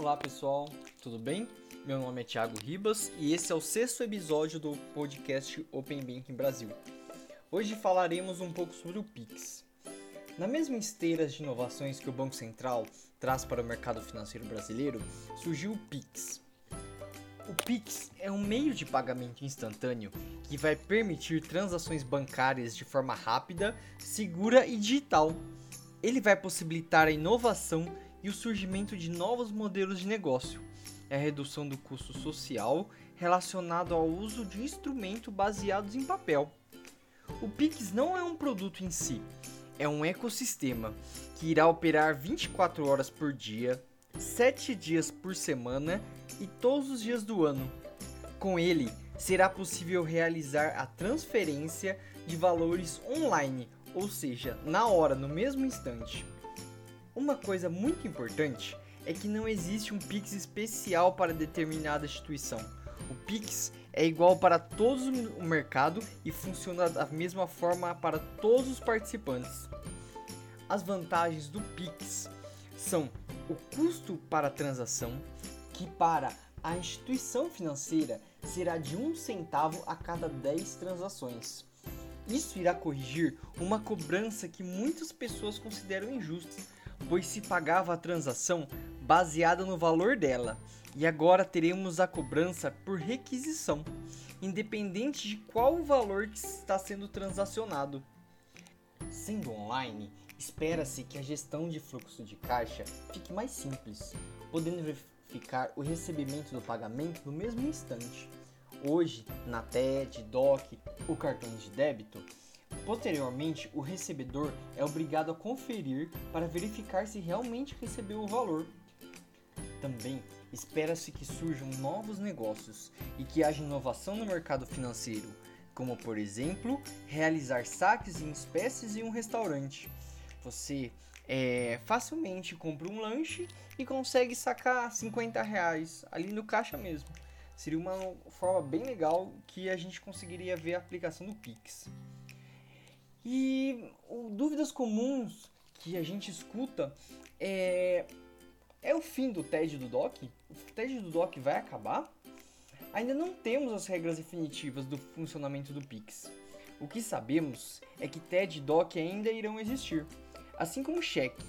Olá pessoal, tudo bem? Meu nome é Thiago Ribas e esse é o sexto episódio do podcast Open Banking Brasil. Hoje falaremos um pouco sobre o Pix. Na mesma esteira de inovações que o Banco Central traz para o mercado financeiro brasileiro, surgiu o Pix. O Pix é um meio de pagamento instantâneo que vai permitir transações bancárias de forma rápida, segura e digital. Ele vai possibilitar a inovação e o surgimento de novos modelos de negócio, é a redução do custo social relacionado ao uso de instrumentos baseados em papel. O Pix não é um produto em si, é um ecossistema que irá operar 24 horas por dia, 7 dias por semana e todos os dias do ano. Com ele, será possível realizar a transferência de valores online, ou seja, na hora, no mesmo instante. Uma coisa muito importante é que não existe um Pix especial para determinada instituição. O Pix é igual para todos o mercado e funciona da mesma forma para todos os participantes. As vantagens do Pix são o custo para a transação, que para a instituição financeira será de um centavo a cada 10 transações. Isso irá corrigir uma cobrança que muitas pessoas consideram injusta pois se pagava a transação baseada no valor dela, e agora teremos a cobrança por requisição, independente de qual o valor que está sendo transacionado. Sendo online, espera-se que a gestão de fluxo de caixa fique mais simples, podendo verificar o recebimento do pagamento no mesmo instante. Hoje, na TED, DOC ou cartões de débito, Posteriormente, o recebedor é obrigado a conferir para verificar se realmente recebeu o valor. Também espera-se que surjam novos negócios e que haja inovação no mercado financeiro, como por exemplo, realizar saques em espécies em um restaurante. Você é, facilmente compra um lanche e consegue sacar 50 reais ali no caixa mesmo. Seria uma forma bem legal que a gente conseguiria ver a aplicação do Pix. E o, dúvidas comuns que a gente escuta é é o fim do TED do DOC? O TED do DOC vai acabar? Ainda não temos as regras definitivas do funcionamento do Pix. O que sabemos é que TED e DOC ainda irão existir, assim como o cheque.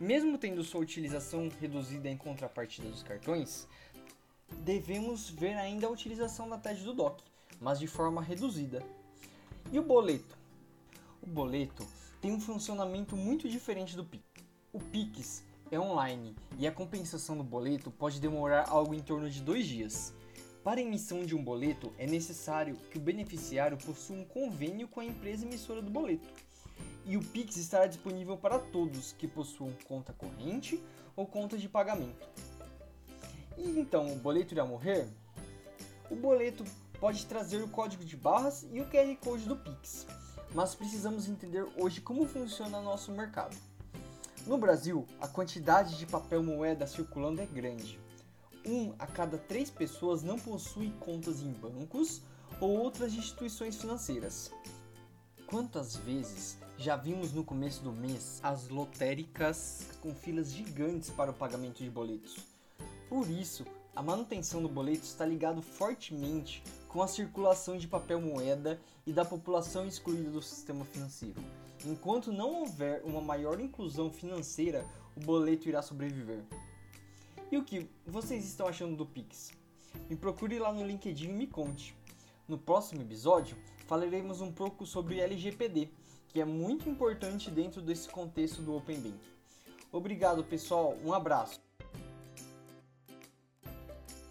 Mesmo tendo sua utilização reduzida em contrapartida dos cartões, devemos ver ainda a utilização da TED do DOC, mas de forma reduzida. E o boleto? O boleto tem um funcionamento muito diferente do Pix. O Pix é online e a compensação do boleto pode demorar algo em torno de dois dias. Para a emissão de um boleto, é necessário que o beneficiário possua um convênio com a empresa emissora do boleto. E o Pix estará disponível para todos que possuam conta corrente ou conta de pagamento. E então, o boleto irá morrer? O boleto pode trazer o código de barras e o QR Code do Pix mas precisamos entender hoje como funciona nosso mercado. No Brasil, a quantidade de papel moeda circulando é grande. Um a cada três pessoas não possui contas em bancos ou outras instituições financeiras. Quantas vezes já vimos no começo do mês as lotéricas com filas gigantes para o pagamento de boletos? Por isso, a manutenção do boleto está ligado fortemente com a circulação de papel moeda e da população excluída do sistema financeiro. Enquanto não houver uma maior inclusão financeira, o boleto irá sobreviver. E o que vocês estão achando do Pix? Me procure lá no LinkedIn e me conte. No próximo episódio, falaremos um pouco sobre LGPD, que é muito importante dentro desse contexto do Open Bank. Obrigado, pessoal. Um abraço.